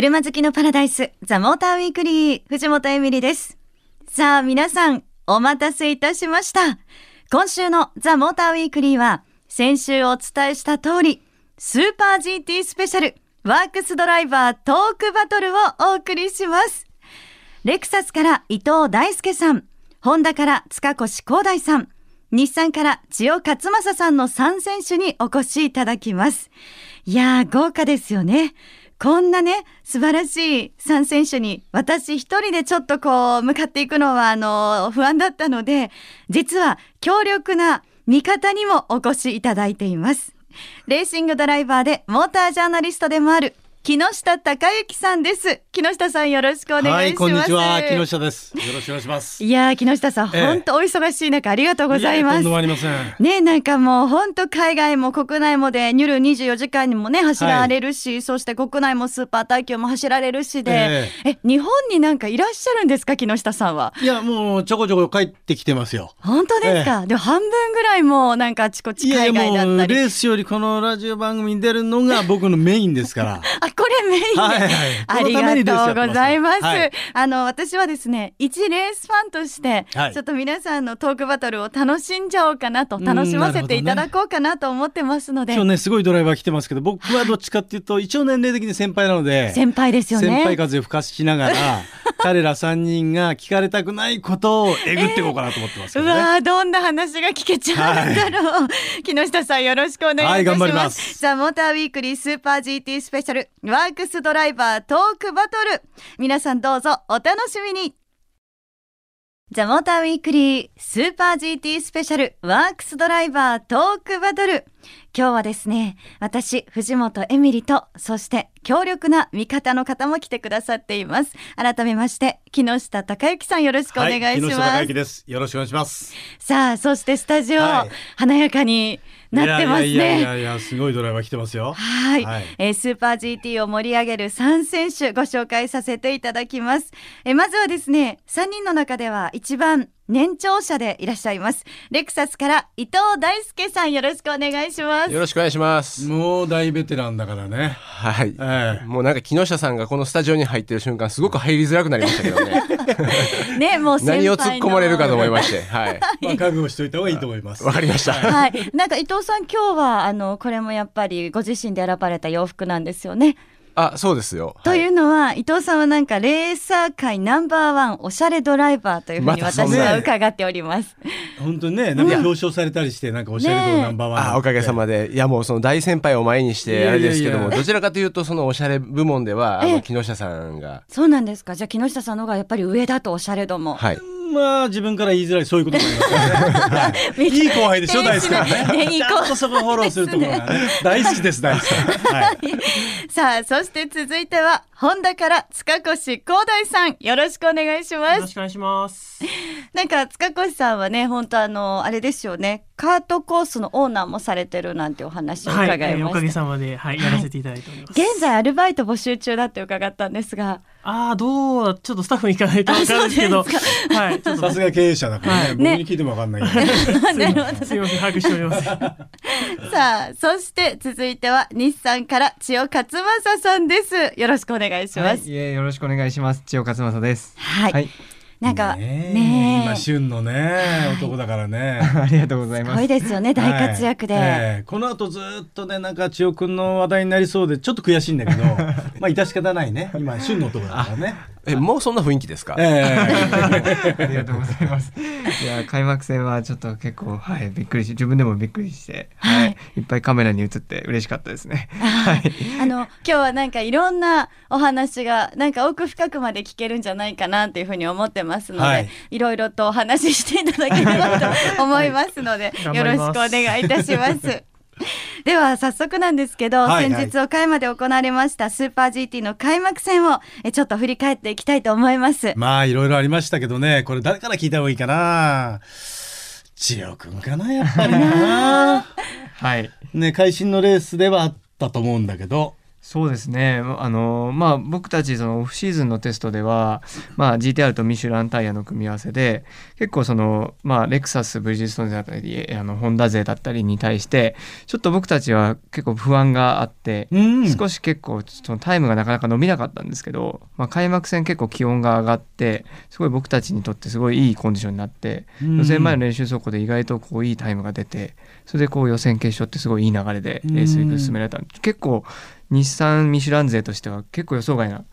車好きのパラダイス、ザ・モーターウィークリー、藤本エミリです。さあ、皆さん、お待たせいたしました。今週のザ・モーターウィークリーは、先週お伝えした通り、スーパー GT スペシャル、ワークスドライバートークバトルをお送りします。レクサスから伊藤大輔さん、ホンダから塚越光大さん、日産から千代勝正さんの3選手にお越しいただきます。いやー、豪華ですよね。こんなね、素晴らしい3選手に、私一人でちょっとこう、向かっていくのは、あの、不安だったので、実は強力な味方にもお越しいただいています。レーシングドライバーでモータージャーナリストでもある木下隆之さんです。木下さんよろしくお願いします。はい、こんにちは、木下です。よろしくお願いします。いやー、木下さん、ええ本当お忙しい中ありがとうございますやとんで。もありません。ねなんかもう本当海外も国内もでニュル24時間にもね走られるし、そして国内もスーパー耐久も走られるしで、え日本になんかいらっしゃるんですか木下さんは？いや、もうちょこちょこ帰ってきてますよ。本当ですか、でも半分ぐらいもうなんかあちこち海外だったり。レースよりこのラジオ番組に出るのが僕のメインですから。あ、これメインで。はいはい。ありがとうございます。このためにレースやってあの、私はですね、一レースファンとして、はい。ちょっと皆さんのトークバトルを楽しんじゃおうかなと、楽しませていただこうかなと思ってますので、今日ね、すごいドライバー来てますけど、僕はどっちかっていうと、一応年齢的に先輩なので、先輩ですよね。先輩風を吹かしながら、彼ら3人が聞かれたくないことをえぐっていこうかなと思ってますけどね。うわーどんな話が聞けちゃうんだろう、木下さんよろしくお願いします,、はい頑張ります。ザ・モーターウィークリースーパー GT スペシャルワークスドライバートークバトル。皆さんどうぞお楽しみに。ザ・モーターウィークリースーパー GT スペシャルワークスドライバートークバトル今日はですね、私、藤本エミリと、そして強力な味方の方も来てくださっています。改めまして、木下隆之さんよろしくお願いします。はい、木下隆之です。よろしくお願いします。さあ、そしてスタジオ、はい華やかになってますね。いやいやいやいや、すごいドライバー来てますよ。はい、はいえースーパー GT を盛り上げる3選手ご紹介させていただきます。えーまずはですね、3人の中では一番年長者でいらっしゃいます。レクサスから伊藤大輔さんよろしくお願いします。よろしくお願いします。もう大ベテランだからね。はい。ええもうなんか木下さんがこのスタジオに入ってる瞬間すごく入りづらくなりましたけどね。ね、もう先輩の何を突っ込まれるかと思いまして。はい。まあ、覚悟しておいた方がいいと思います。わかりました。はい、なんか伊藤さん今日はあのこれもやっぱりご自身で選ばれた洋服なんですよね。あ、そうですよ。というはのは、伊藤さんはなんかレーサー界ナンバーワンおしゃれドライバーというふうに私は伺っております。本当にね、なんか表彰されたりして、なんかおしゃれ度ナンバーワン。あおかげさまで。いやもうその大先輩を前にしてあれですけども、どちらかというとそのおしゃれ部門では、あええの木下さんが。そうなんですか。じゃあ木下さんの方がやっぱり上だとおしゃれ度も。はい。まあ、自分から言いづらい、そういうこともありますよね。はいいい後輩でしょ、大好きちゃんとそこフォローするところがね。大好きです、大好き。はい。さあ、そして続いては、ホンダから塚越光大さん、よろしくお願いします。よろしくお願いします。なんか塚越さんはね、本当あの、あれですよね、カートコースのオーナーもされてるなんてお話を伺はいい、ました。えーおかげさまで、はい、やらせていただいております。現在アルバイト募集中だって伺ったんですが、ああ、どう、ちょっとスタッフに聞かないとわからないですけど、はい、ちょっと。さすが経営者だからね。僕ねに聞いてもわかんないよ。すいません、すいません、把握しております。さあ、そして続いては日産から千代勝正さんです。よろしくお願いします。はい、よろしくお願いします。千代勝正です。はい。はい、なんか、ね今、旬のね、男だからね。ありがとうございすごいます。ですよね、大活躍で。はいええこの後ずっとね、なんか千代くんの話題になりそうで、ちょっと悔しいんだけど、まあ、致し方ないね。今、旬の男だからね。え、もうそんな雰囲気ですか？え ありがとうございます。いや開幕戦はちょっと結構はいびっくりし自分でもびっくりして、はいはい、いっぱいカメラに映って嬉しかったですね。はい。あの今日はなんかいろんなお話がなんか奥深くまで聞けるんじゃないかなっていうふうに思ってますので、はいい、ろいろとお話ししていただければと思いますので、はいよろしくお願いいたします。では早速なんですけど、はいはい。先日岡山で行われましたスーパー GT の開幕戦をえちょっと振り返っていきたいと思います。まあいろいろありましたけどね。これ誰から聞いた方がいいかな？千代くんかなやっぱりな。はい。ね会心のレースではあったと思うんだけどそうですね。あのまあ僕たちそのオフシーズンのテストでは、まあ、GTR とミシュランタイヤの組み合わせで結構その、まあ、レクサスブリヂストンだったりあのホンダ勢だったりに対してちょっと僕たちは結構不安があって、うん少し結構そのタイムがなかなか伸びなかったんですけど、まあ、開幕戦結構気温が上がってすごい僕たちにとってすごいいいコンディションになって予選前の練習走行で意外とこういいタイムが出てそれでこう予選決勝ってすごいいい流れでレースが進められた。結構日産ミシュラン勢としては結構予想外な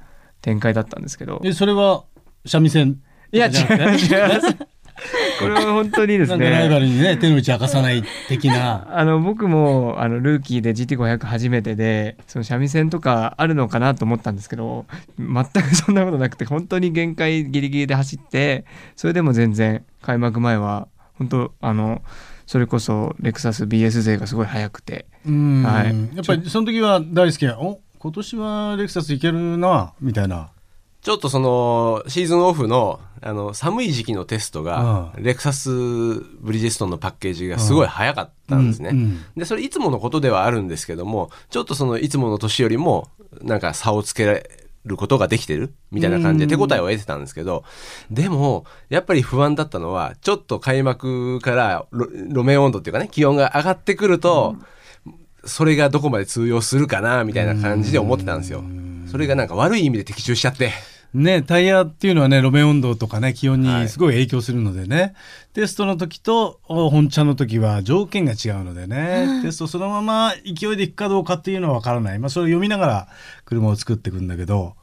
展開だったんですけど。えそれは三味線いや違う違いますこれは本当にですなんかライバねルにね手の内明かさない的な。あの僕もあのルーキーで GT500 初めてでその三味線とかあるのかなと思ったんですけど全くそんなことなくて本当に限界ギリギリで走ってそれでも全然開幕前は本当あのそれこそレクサス BS 勢がすごい速くて。うん。はい。やっぱりその時は大輔はお今年はレクサスいけるなみたいな。ちょっとそのシーズンオフのあの寒い時期のテストが、レクサスブリヂストンのパッケージがすごい早かったんですね。うん。うん。でそれいつものことではあるんですけどもちょっとそのいつもの年よりもなんか差をつけられることができてる？みたいな感じで手応えを得てたんですけどでもやっぱり不安だったのはちょっと開幕から路路面温度っていうかね気温が上がってくると、それがどこまで通用するかなみたいな感じで思ってたんですよ。それがなんか悪い意味で的中しちゃって。ね、タイヤっていうのはね路面温度とかね気温はい。にすごい影響するのでね、テストの時とお本茶の時は条件が違うのでね、テストそのまま勢いでいくかどうかっていうのは分からない、まあ、それを読みながら車を作っていくんだけど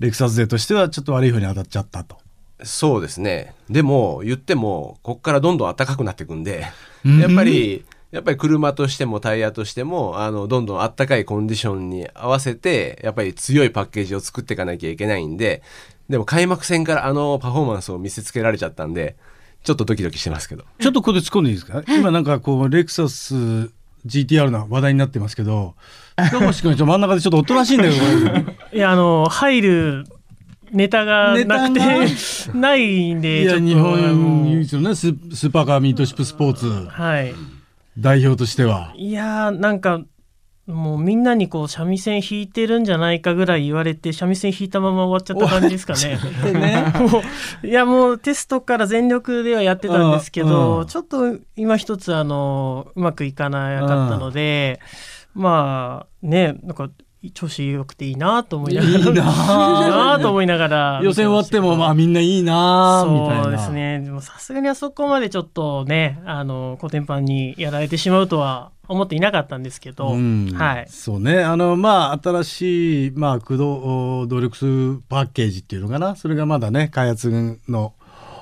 レクサス勢としてはちょっと悪い方に当たっちゃったと。そうですね。でも、言っても、こっからどんどん暖かくなっていくんで、うん。やっぱり、やっぱり車としてもタイヤとしても、あの、どんどん暖かいコンディションに合わせて、やっぱり強いパッケージを作っていかなきゃいけないんで、でも開幕戦からあのパフォーマンスを見せつけられちゃったんで、ちょっとドキドキしてますけど。ちょっとここで突っ込んでいいですか、今なんかこうレクサス GTR の話題になってますけど塚越君ちょっと真ん中でちょっとおとなしいんだけど いやあの入るネタがなくてネないんいでちょっと。や日本唯一のねススーパーカーミートシップスポーツ。はい代表としてはいやーなんかもうみんなにこう三味線弾いてるんじゃないかぐらい言われて三味線弾いたまま終わっちゃった感じですかね。もういやもうテストから全力ではやってたんですけどちょっと今一つあのうまくいかなかったのでまあねなんか調子良くていいなと思いながら。いいな。と思いながら。予選終わってもまあみんないいなみたいな。そうですね。でもさすがにあそこまでちょっとねあのコテンパンにやられてしまうとは思っていなかったんですけど、うん。はい。そうね。あのまあ新しいまあ駆動お動力数パッケージっていうのかな。それがまだね開発の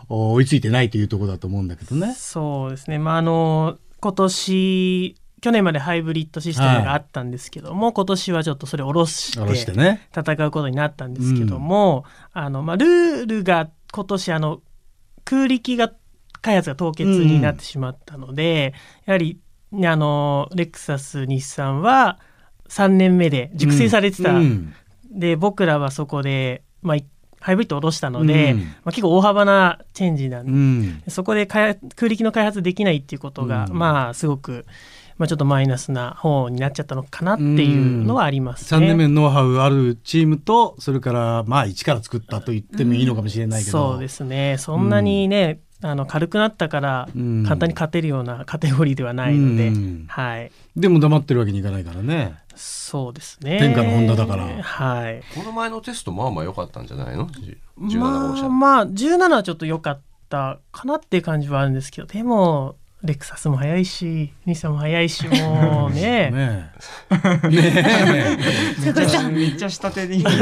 お追いついてないというところだと思うんだけどね。そうですね。まああの今年去年までハイブリッドシステムがあったんですけども、今年はちょっとそれを下ろして戦うことになったんですけども、あのまあ、ルールが今年あの空力が開発が凍結になってしまったので、やはりねあのレクサス日産は3年目で熟成されてた、うんで僕らはそこで、まあ、いハイブリッドを下ろしたので、うんまあ、結構大幅なチェンジなんでうん。そこで開空力の開発できないっていうことが、うん。まあすごく、まあ、ちょっとマイナスな方になっちゃったのかなっていうのはあります3ね。年目のノウハウあるチームとそれからまあ一から作ったと言ってもいいのかもしれないけど、そうですね。そんなにね、あの軽くなったからうん。簡単に勝てるようなカテゴリーではないので、うん。はい。でも黙ってるわけにいかないからね。そうですね。天下のホンダだから。はい。この前のテストまあまあ良かったんじゃないの ?17 号車。まあまあ17はちょっと良かったかなっていう感じはあるんですけどでもレクサスも速いし日産も速いしもうね。ねえ。ねそこさんめっちゃ下手にどうし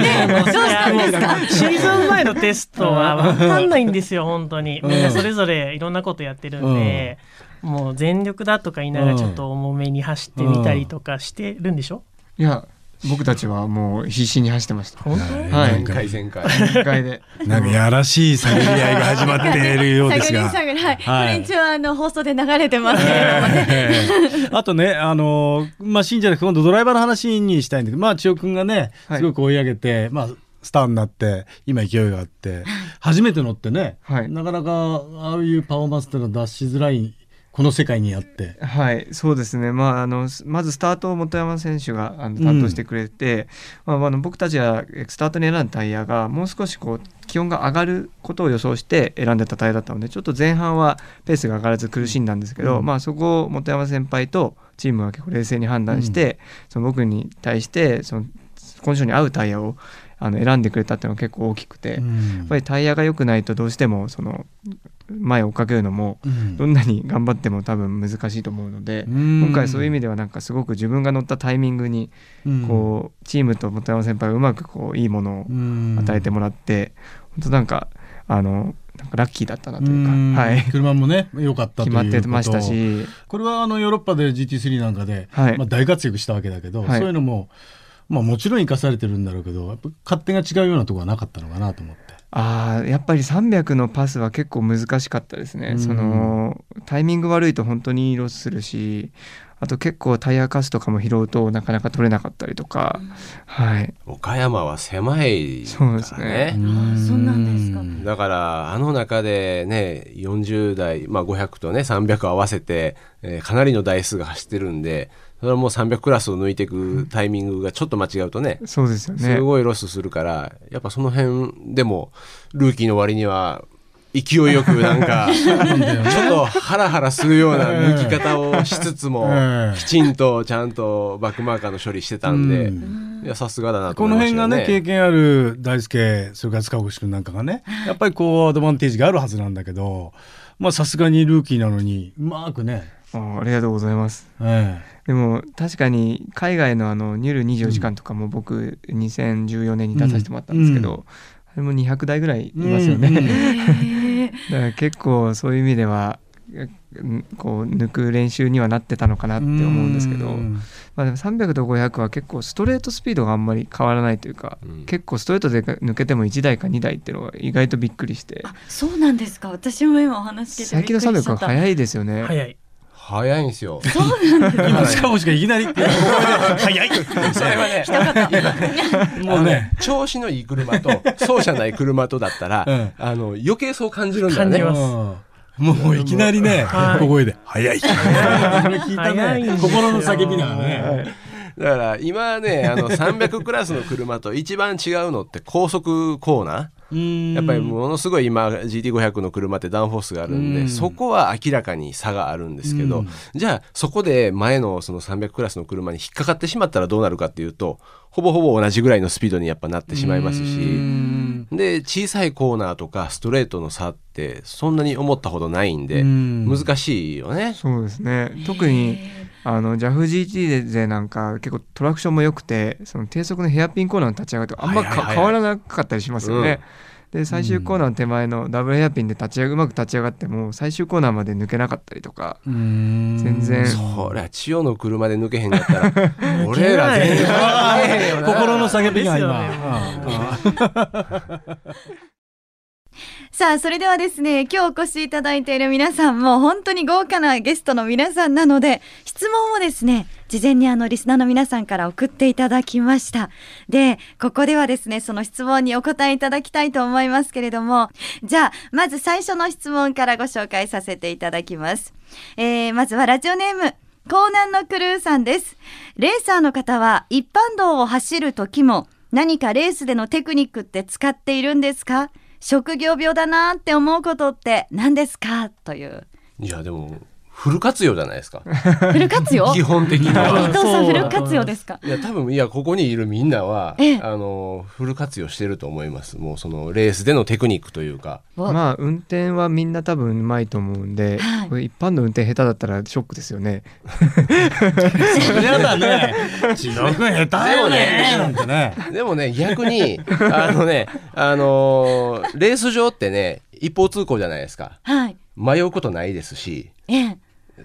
たんですか？シーズン前のテストは分かんないんですよ本当に。うんみん。なそれぞれいろんなことやってるんで、もう全力だとか言いながらちょっと重めに走ってみたりとかしてるんでしょ、いや僕たちはもう必死に走ってました。本当えはい。前回前回。1回で。なんかやらしい探り合いが始まっているようですが。探り探りはい、はい。これ一応あの放送で流れてますけれどあとね、あのまあ、信者で今度ドライバーの話にしたいんだけど、まあ、千代君がね、はい。すごく追い上げて、まあ、スターになって、今勢いがあって、初めて乗ってね、はい。なかなかああいうパフォーマンスっていうのは出しづらいこの世界にあって。はい、そうですね、まあ、あのすまずスタートを本山選手があの担当してくれて、まあ、あの僕たちはえスタートに選んだタイヤがもう少しこう気温が上がることを予想して選んでたタイヤだったのでちょっと前半はペースが上がらず苦しんだんですけど、うん。まあ、そこを本山先輩とチームは結構冷静に判断して、その僕に対してそのコンディションに合うタイヤをあの選んでくれたっていうのが結構大きくて、やっぱりタイヤが良くないとどうしてもその前を追っかけるのもうん。どんなに頑張っても多分難しいと思うので、うん。今回そういう意味ではなんかすごく自分が乗ったタイミングにこうチームと本山先輩がうまくこういいものをうん。与えてもらって本当なんかあのなんかラッキーだったなといううん。か、はい、車もね良かったと決まってましたし、これはあのヨーロッパで GT3 なんかで、はい。まあ、大活躍したわけだけど、はい。そういうのも、まあ、もちろん生かされてるんだろうけどやっぱ勝手が違うようなところはなかったのかなと思って。あーやっぱり300のパスは結構難しかったですね、うん。そのタイミング悪いと本当にロスするしあと結構タイヤカスとかも拾うとなかなか取れなかったりとか、はい。岡山は狭いかそうですらねね。そうなんですか。だからあの中でね40台、まあ、500とね300合わせて、えーかなりの台数が走ってるんでそれはもう300クラスを抜いていくタイミングがちょっと間違うとねそうですよね。すごいロスするからやっぱその辺でもルーキーの割には勢いよくなんか ちょっとハラハラするような抜き方をしつつもええきちんとちゃんとバックマーカーの処理してたんでうん。いやさすがだなとこ思いましたよの辺がね経ね。験ある大輔それから塚越君なんかがねやっぱりこうアドバンテージがあるはずなんだけどまあさすがにルーキーなのにうまくね、あーありがとうございます。えでも確かに海外のあのニュル24時間とかも僕2014年に出させてもらったんですけど、うん。あれも200台ぐらいいえますよね、うん。うん だから結構そういう意味ではうんこう抜く練習にはなってたのかなって思うんですけど、うん。まあ、でも300と500は結構ストレートスピードがあんまり変わらないというか、うん結構ストレートで抜けても1台か2台っていうのが意外とびっくりして。あそうなんですか。私も今お話聞いて最近の300はい早いですよね。早い早いんですよ。今塚越がいきなりって早い。それはね、もうね調子のいい車とそうじゃない車とだったら、うん。あの余計そう感じるんだよね。感じ。ます。うん。もういきなりねはい。小声で「早い」聞い。た ね心の叫びだからねだから今ね、あの300クラスの車と一番違うのって高速コーナー。やっぱりものすごい今 GT500 の車ってダウンフォースがあるんで、うん。そこは明らかに差があるんですけど、うん。じゃあそこで前のその300クラスの車に引っかかってしまったらどうなるかっていうとほぼほぼ同じぐらいのスピードにやっぱなってしまいますうしん。で小さいコーナーとかストレートの差ってそんなに思ったほどないんでうん。難しいよね。そうですね。特にあの JAFGT でなんか結構トラクションも良くてその低速のヘアピンコーナーの立ち上がりとかあんまか、はい。はいはい変わらなかったりしますよね。で最終コーナーの手前のダブルヘアピンで立ち上がうまく立ち上がっても最終コーナーまで抜けなかったりとか全全然。そりゃ千代の車で抜けへんかったら 俺ら全然 心の叫びが今。ねさあ、それではですね、今日お越しいただいている皆さんも本当に豪華なゲストの皆さんなので、質問をですね、事前にあのリスナーの皆さんから送っていただきました。で、ここではですね、その質問にお答えいただきたいと思いますけれども、じゃあ、まず最初の質問からご紹介させていただきます。えー、まずはラジオネーム、江南のクルーさんです。レーサーの方は一般道を走る時も何かレースでのテクニックって使っているんですか？職業病だなって思うことって何ですか？という。いやでもフル活用じゃないですか。フル活用？基本的に伊は。藤さんフル活用ですか？いや多分いやここにいるみんなはええ。あのフル活用してると思います。もうそのレースでのテクニックというか。わ。まあ運転はみんな多分うまいと思うんで、はい。これ一般の運転下手だったらショックですよね。やだね。千野君下手よね。なんてね。でもね逆に あのねあのーレース場ってね一方通行じゃないですか。はい。迷うことないですし。ええ。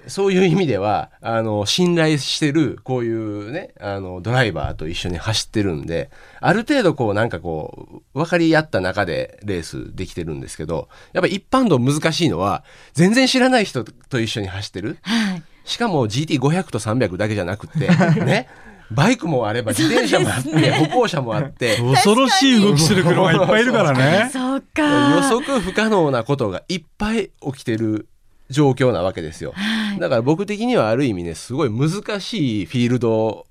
そういう意味ではあの信頼してるこういうねあのドライバーと一緒に走ってるんである程度こうなんかこう分かり合った中でレースできてるんですけどやっぱ一般道難しいのは全然知らない人と一緒に走ってる。はい。しかも GT500 と300だけじゃなくって ね。バイクもあれば自転車もあって、歩行者もあって恐ろしい動きする車いっぱいいるからね。そうか。予測不可能なことがいっぱい起きてる状況なわけですよ。はい。だから僕的にはある意味ねすごい難しいフィールド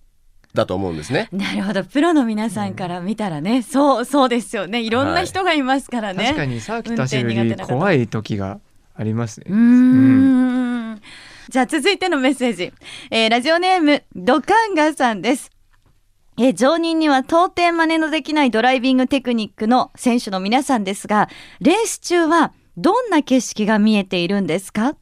だと思うんですね。なるほど。プロの皆さんから見たらね、そうそうですよね。い。ろんな人がいますからね、確かにサーキット走るより怖い時がありますね。うーん。じゃあ続いてのメッセージ、えーラジオネームドカンガさんです。えー常人には到底真似のできないドライビングテクニックの選手の皆さんですがレース中はどんな景色が見えているんですか、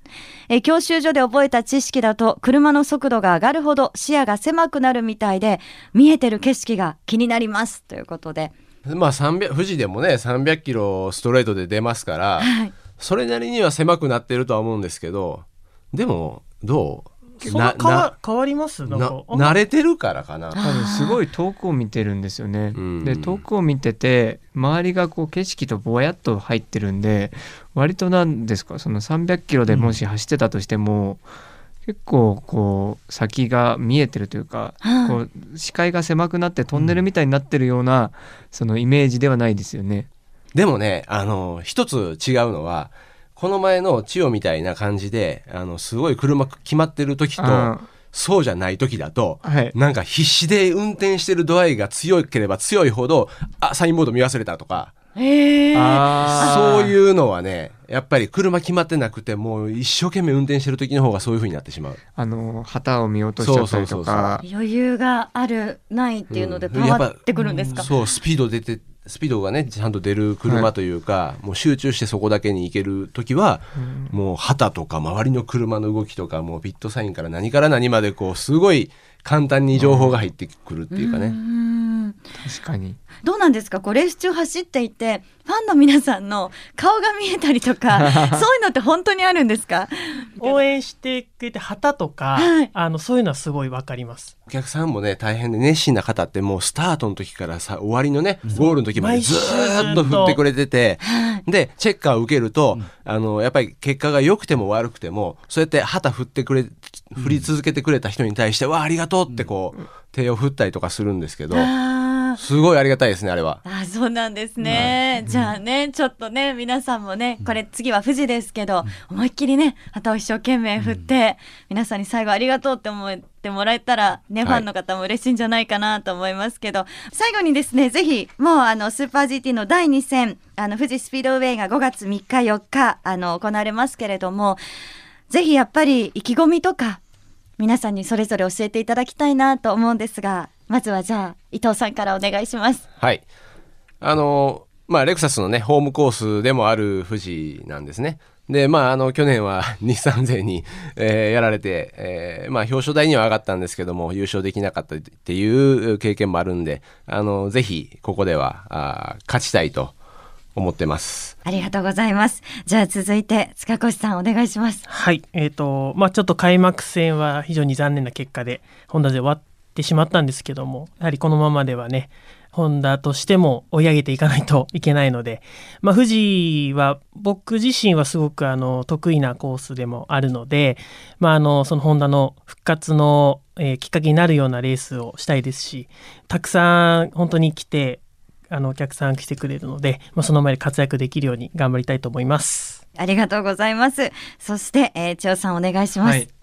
えー教習所で覚えた知識だと車の速度が上がるほど視野が狭くなるみたいで見えてる景色が気になります。ということで、まあ300富士でもね300キロストレートで出ますからはい、それなりには狭くなってるとは思うんですけどでもどう？そんな変わ変わります？なんなか慣れてるからかな。多分すごい遠くを見てるんですよね。うんで遠くを見てて周りがこう景色とぼやっと入ってるんで割となんですか？その300キロでもし走ってたとしても、結構こう先が見えてるというか、はいこう視界が狭くなってトンネルみたいになってるような、そのイメージではないですよね。でもねあの一つ違うのはこの前の千代みたいな感じであのすごい車決まってる時とあそうじゃない時だとはい。なんか必死で運転してる度合いが強ければ強いほどあサインボード見忘れたとか。そういうのはねやっぱり車決まってなくてもう一生懸命運転してる時の方がそういう風になってしまう。あの旗を見落としちゃったりとか。余裕があるないっていうのでうん。変わってくるんですか、そうスピード出てスピードがねちゃんと出る車というか、もう集中してそこだけに行ける時は、もう旗とか周りの車の動きとかもうピットサインから何から何までこうすごい簡単に情報が入ってくるっていうかね。ん確かに。どうなんですか？こうレース中走っていてファンの皆さんの顔が見えたりとか そういうのって本当にあるんですか？応援してくれて旗とか、はい。あのそういうのはすごいわかります。お客さんもね大変で熱心な方ってもうスタートの時からさ終わりのねゴールの時までずっと振ってくれててはい。でチェッカーを受けると、あのやっぱり結果が良くても悪くてもそうやって旗振ってくれ振り続けてくれた人に対して「わあありがとう」ってこう手を振ったりとかするんですけどすごいありがたいですねあれは。あそうなんですね、じゃあねちょっとね皆さんもねこれ次は富士ですけど、思いっきりね旗を一生懸命振って、皆さんに最後ありがとうって思ってもらえたらね、ファンの方も嬉しいんじゃないかなと思いますけど最後にですねぜひもうあのスーパー GT の第2戦あの富士スピードウェイが5月3日4日あの行われますけれどもぜひやっぱり意気込みとか皆さんにそれぞれ教えていただきたいなと思うんですがまずはじゃあ伊藤さんからお願いします。はい。あの、まあ、レクサスのね、ホームコースでもある富士なんですね。で、まあ、あの、去年は日産勢に、えーやられて、えーまあ、表彰台には上がったんですけども、優勝できなかったっていう経験もあるんで、あの、ぜひ、ここでは、あー勝ちたいと思ってます。ありがとうございます。じゃあ続いて塚越さんお願いします。はい、えーとまあ、ちょっと開幕戦は非常に残念な結果でホンダで終わってしまったんですけどもやはりこのままではねホンダとしても追い上げていかないといけないので、まあ、富士は僕自身はすごくあの得意なコースでもあるので、まあ、あのそのホンダの復活の、えーきっかけになるようなレースをしたいですしたくさん本当に来てあのお客さん来てくれるので、まあ、その前で活躍できるように頑張りたいと思います。ありがとうございます。そして、えー、千代さんお願いします。はい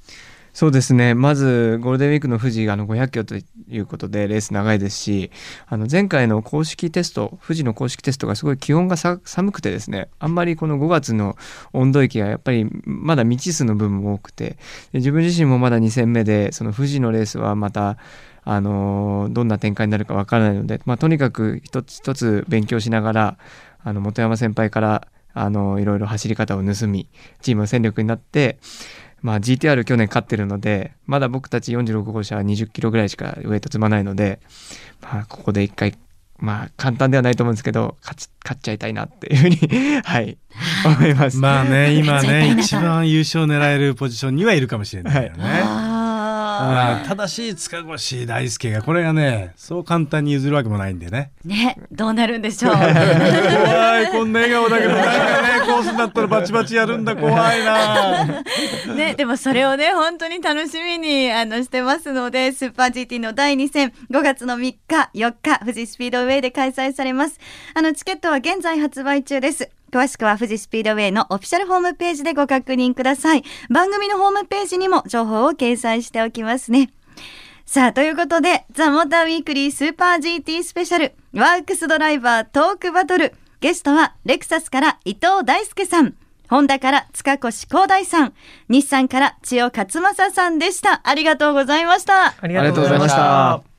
そうですね。まずゴールデンウィークの富士があの500キロということでレース長いですしあの前回の公式テスト富士の公式テストがすごい気温が寒くてですねあんまりこの5月の温度域がやっぱりまだ未知数の分も多くて自分自身もまだ2戦目でその富士のレースはまたあのどんな展開になるかわからないので、まあ、とにかく一つ一つ勉強しながらあの本山先輩からあのいろいろ走り方を盗みチームの戦力になってまあ、GTR 去年勝ってるのでまだ僕たち46号車は20キロぐらいしかウェイト積まないので、まあ、ここで一回まあ簡単ではないと思うんですけど勝ち勝っちゃいたいなっていうふうに はい思います。まあね今ね一番優勝狙えるポジションにはいるかもしれないよね。あああただし塚越大輔がこれがねそう簡単に譲るわけもないんでね。ーね、どうなるんでしょう。怖いこんな笑顔だけどなんかねコースになったらバチバチやるんだ怖いな。ね、でもそれをね、本当に楽しみにあのしてますので、スーパー GT の第2戦、5月の3日、4日、富士スピードウェイで開催されます。あの、チケットは現在発売中です。詳しくは富士スピードウェイのオフィシャルホームページでご確認ください。番組のホームページにも情報を掲載しておきますね。さあ、ということで、ザ・モーターウィークリースーパー GT スペシャル、ワークスドライバートークバトル。ゲストは、レクサスから伊藤大輔さん、ホンダから塚越光大さん、日産から千代勝正さんでした。ありがとうございました。ありがとうございました。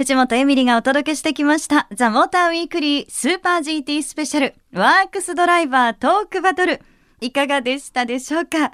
藤本エミリがお届けしてきました、ザ・モーターウィークリースーパー GT スペシャル、ワークスドライバートークバトル。いかがでしたでしょうか？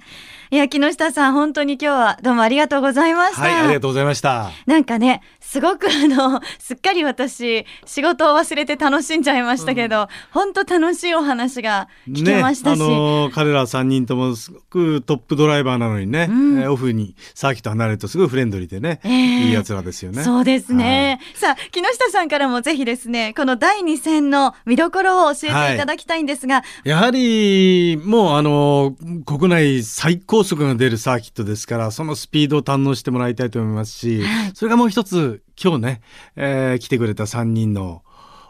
いや、木下さん、本当に今日はどうもありがとうございました。はい、ありがとうございました。なんかね、すごく あの、すっかり私、仕事を忘れて楽しんじゃいましたけど、本当楽しいお話が聞けましたし、ね、あのー彼ら3人ともすごくトップドライバーなのにね、うんえーオフにサーキット離れるとすごいフレンドリーでね、ええいいやつらですよね。そうですね。さあ、木下さんからもぜひですね、この第2戦の見どころを教えていただきたいんですが、やはりもうあの国内最高速が出るサーキットですからそのスピードを堪能してもらいたいと思いますし、それがもう一つ今日ね、えー来てくれた3人のお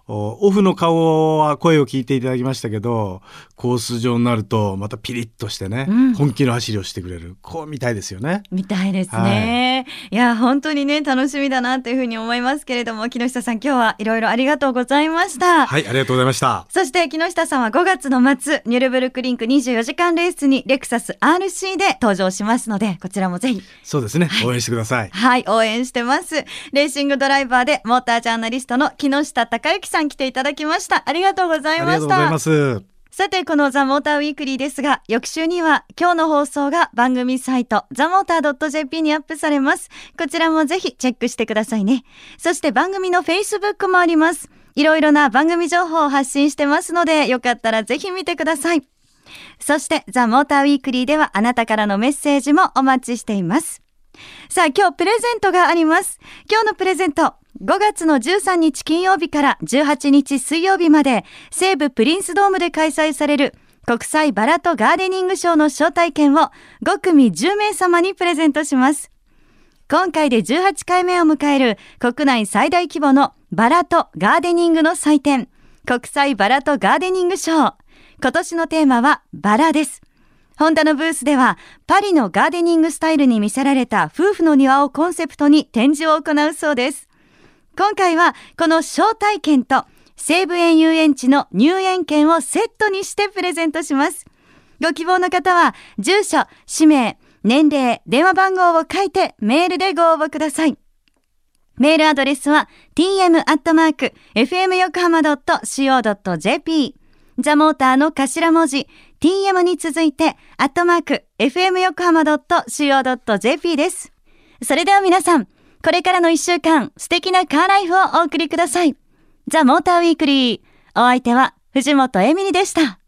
オフの顔は声を聞いていただきましたけどコース上になるとまたピリッとしてね、うん本気の走りをしてくれるこう見たいですよね。みたいですね。い、や、本当にね、楽しみだなというふうに思いますけれども、木下さん、今日はいろいろありがとうございました。はいありがとうございました。そして木下さんは5月の末、ニュルブルクリンク24時間レースにレクサス RC で登場しますので、こちらもぜひ、そうですね応援してください。はい、応援してます。レーシングドライバーでモータージャーナリストの木下隆之さん来ていただきました。ありがとうございありましたがとうございま。す。さて、このザ・モーターウィークリーですが、翌週には今日の放送が番組サイト、ザ・モーター .jp にアップされます。こちらもぜひチェックしてくださいね。そして番組の Facebook もあります。いろいろな番組情報を発信してますので、よかったらぜひ見てください。そして、ザ・モーターウィークリーではあなたからのメッセージもお待ちしています。さあ、今日プレゼントがあります。今日のプレゼント。5月の13日金曜日から18日水曜日まで、西武プリンスドームで開催される国際バラとガーデニングショーの招待券を5組10名様にプレゼントします。今回で18回目を迎える国内最大規模のバラとガーデニングの祭典、国際バラとガーデニングショー。今年のテーマはバラです。ホンダのブースでは、パリのガーデニングスタイルに見せられた夫婦の庭をコンセプトに展示を行うそうです。今回は、この招待券と西武園遊園地の入園券をセットにしてプレゼントします。ご希望の方は、住所、氏名、年齢、電話番号を書いてメールでご応募ください。メールアドレスは tm.fmyokohama.co.jp ザモーターの頭文字 tm に続いてアットマーク fmyokohama.co.jp です。それでは皆さん、これからの一週間素敵なカーライフをお送りください。ザ・モーターウィークリー。お相手は藤本エミリでした。